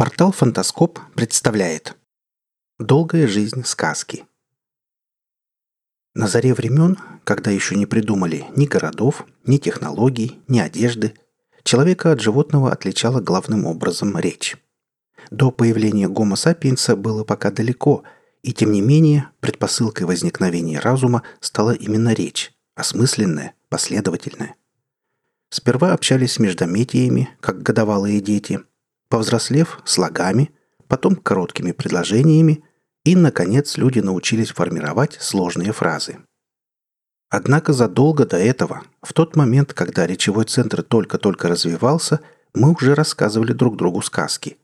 Портал «Фантаскоп» представляет Долгая жизнь сказки На заре времен, когда еще не придумали ни городов, ни технологий, ни одежды, человека от животного отличала главным образом речь. До появления гомо сапиенса было пока далеко, и тем не менее предпосылкой возникновения разума стала именно речь, осмысленная, последовательная. Сперва общались с междометиями, как годовалые дети – повзрослев слогами, потом короткими предложениями, и, наконец, люди научились формировать сложные фразы. Однако задолго до этого, в тот момент, когда речевой центр только-только развивался, мы уже рассказывали друг другу сказки.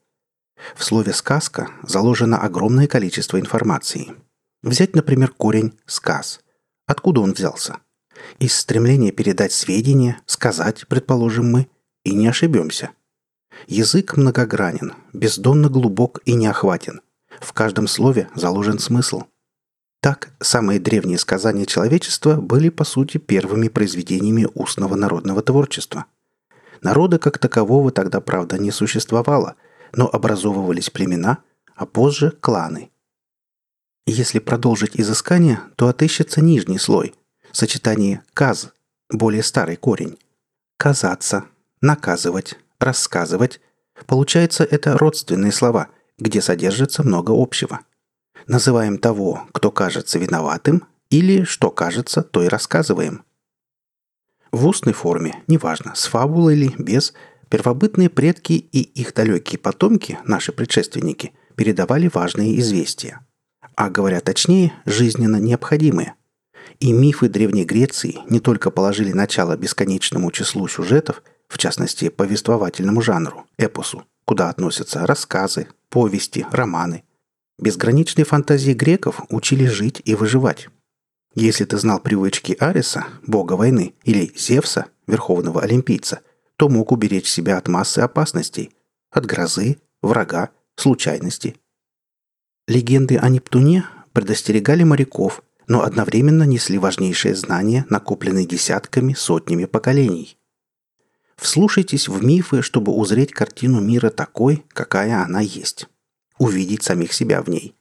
В слове «сказка» заложено огромное количество информации. Взять, например, корень «сказ». Откуда он взялся? Из стремления передать сведения, сказать, предположим мы, и не ошибемся – Язык многогранен, бездонно глубок и неохватен. В каждом слове заложен смысл. Так, самые древние сказания человечества были, по сути, первыми произведениями устного народного творчества. Народа как такового тогда, правда, не существовало, но образовывались племена, а позже – кланы. Если продолжить изыскание, то отыщется нижний слой – сочетание «каз» – более старый корень. «Казаться», «наказывать», рассказывать. Получается, это родственные слова, где содержится много общего. Называем того, кто кажется виноватым, или что кажется, то и рассказываем. В устной форме, неважно, с фабулой или без, первобытные предки и их далекие потомки, наши предшественники, передавали важные известия. А говоря точнее, жизненно необходимые. И мифы Древней Греции не только положили начало бесконечному числу сюжетов – в частности, повествовательному жанру, эпосу, куда относятся рассказы, повести, романы. Безграничные фантазии греков учили жить и выживать. Если ты знал привычки Ариса, бога войны, или Зевса, верховного олимпийца, то мог уберечь себя от массы опасностей, от грозы, врага, случайности. Легенды о Нептуне предостерегали моряков, но одновременно несли важнейшие знания, накопленные десятками, сотнями поколений – Вслушайтесь в мифы, чтобы узреть картину мира такой, какая она есть. Увидеть самих себя в ней.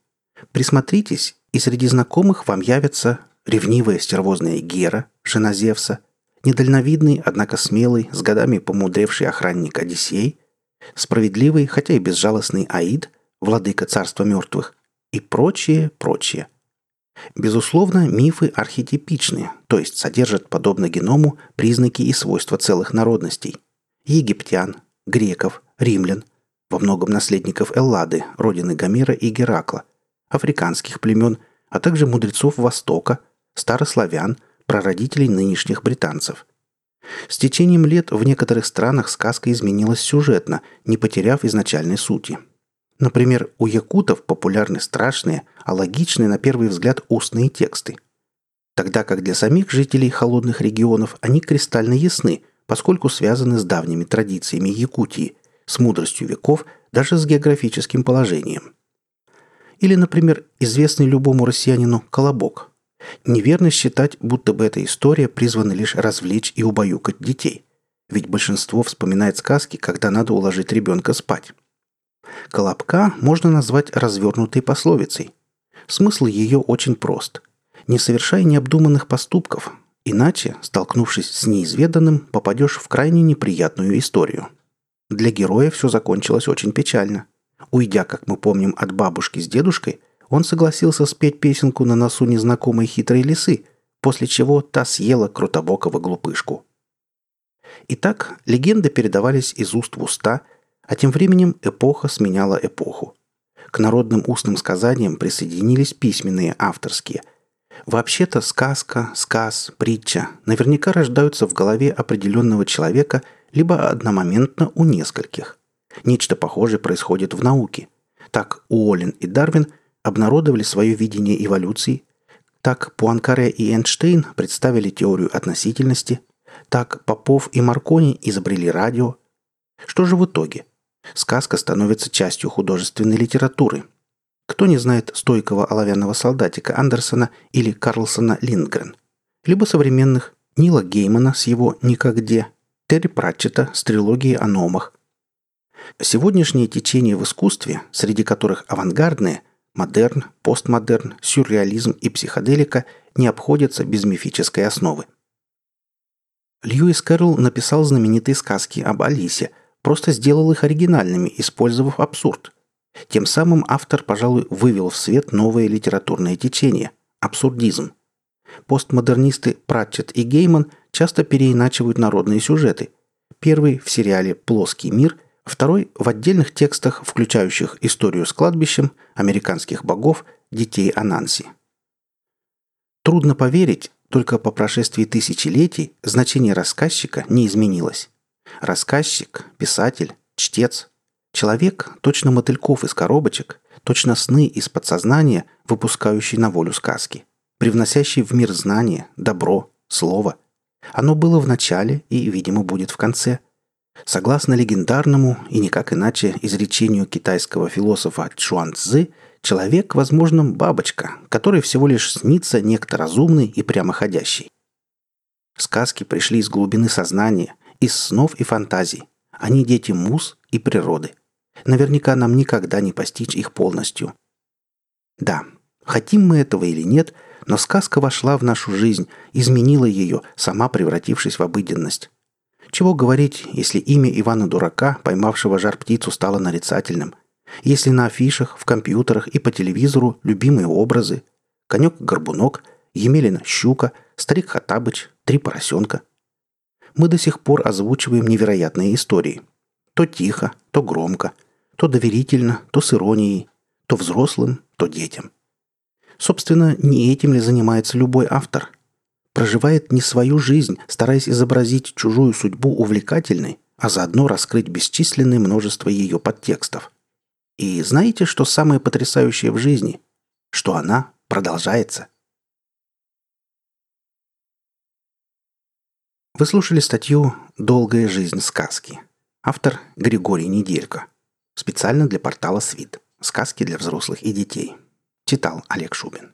Присмотритесь, и среди знакомых вам явятся ревнивая стервозная Гера, жена Зевса, недальновидный, однако смелый, с годами помудревший охранник Одиссей, справедливый, хотя и безжалостный Аид, владыка царства мертвых, и прочее, прочее – Безусловно, мифы архетипичны, то есть содержат, подобно геному, признаки и свойства целых народностей. Египтян, греков, римлян, во многом наследников Эллады, родины Гомера и Геракла, африканских племен, а также мудрецов Востока, старославян, прародителей нынешних британцев. С течением лет в некоторых странах сказка изменилась сюжетно, не потеряв изначальной сути – Например, у якутов популярны страшные, а логичные на первый взгляд устные тексты. Тогда как для самих жителей холодных регионов они кристально ясны, поскольку связаны с давними традициями Якутии, с мудростью веков, даже с географическим положением. Или, например, известный любому россиянину «Колобок». Неверно считать, будто бы эта история призвана лишь развлечь и убаюкать детей. Ведь большинство вспоминает сказки, когда надо уложить ребенка спать. Колобка можно назвать развернутой пословицей. Смысл ее очень прост. Не совершай необдуманных поступков, иначе, столкнувшись с неизведанным, попадешь в крайне неприятную историю. Для героя все закончилось очень печально. Уйдя, как мы помним, от бабушки с дедушкой, он согласился спеть песенку на носу незнакомой хитрой лисы, после чего та съела крутобокого глупышку. Итак, легенды передавались из уст в уста – а тем временем эпоха сменяла эпоху. К народным устным сказаниям присоединились письменные авторские. Вообще-то сказка, сказ, притча наверняка рождаются в голове определенного человека либо одномоментно у нескольких. Нечто похожее происходит в науке. Так Уоллен и Дарвин обнародовали свое видение эволюции, так Пуанкаре и Эйнштейн представили теорию относительности, так Попов и Маркони изобрели радио. Что же в итоге – Сказка становится частью художественной литературы. Кто не знает стойкого оловянного солдатика Андерсона или Карлсона Линдгрен? Либо современных Нила Геймана с его «Никогде», Терри Пратчета с трилогией о номах. Сегодняшние течения в искусстве, среди которых авангардные, модерн, постмодерн, сюрреализм и психоделика, не обходятся без мифической основы. Льюис Кэрролл написал знаменитые сказки об Алисе, просто сделал их оригинальными, использовав абсурд. Тем самым автор, пожалуй, вывел в свет новое литературное течение – абсурдизм. Постмодернисты Пратчет и Гейман часто переиначивают народные сюжеты. Первый в сериале «Плоский мир», второй в отдельных текстах, включающих историю с кладбищем, американских богов, детей Ананси. Трудно поверить, только по прошествии тысячелетий значение рассказчика не изменилось. Рассказчик, писатель, чтец. Человек, точно мотыльков из коробочек, точно сны из подсознания, выпускающий на волю сказки, привносящий в мир знания, добро, слово. Оно было в начале и, видимо, будет в конце. Согласно легендарному и никак иначе изречению китайского философа Чуан Цзы – Человек, возможно, бабочка, которой всего лишь снится некто разумный и прямоходящий. Сказки пришли из глубины сознания, из снов и фантазий. Они дети муз и природы. Наверняка нам никогда не постичь их полностью. Да, хотим мы этого или нет, но сказка вошла в нашу жизнь, изменила ее, сама превратившись в обыденность. Чего говорить, если имя Ивана Дурака, поймавшего жар-птицу, стало нарицательным – если на афишах, в компьютерах и по телевизору любимые образы – конек-горбунок, Емелина щука, старик Хатабыч, три поросенка. Мы до сих пор озвучиваем невероятные истории. То тихо, то громко, то доверительно, то с иронией, то взрослым, то детям. Собственно, не этим ли занимается любой автор? Проживает не свою жизнь, стараясь изобразить чужую судьбу увлекательной, а заодно раскрыть бесчисленное множество ее подтекстов – и знаете, что самое потрясающее в жизни? Что она продолжается. Вы слушали статью «Долгая жизнь сказки». Автор Григорий Неделько. Специально для портала «Свит». Сказки для взрослых и детей. Читал Олег Шубин.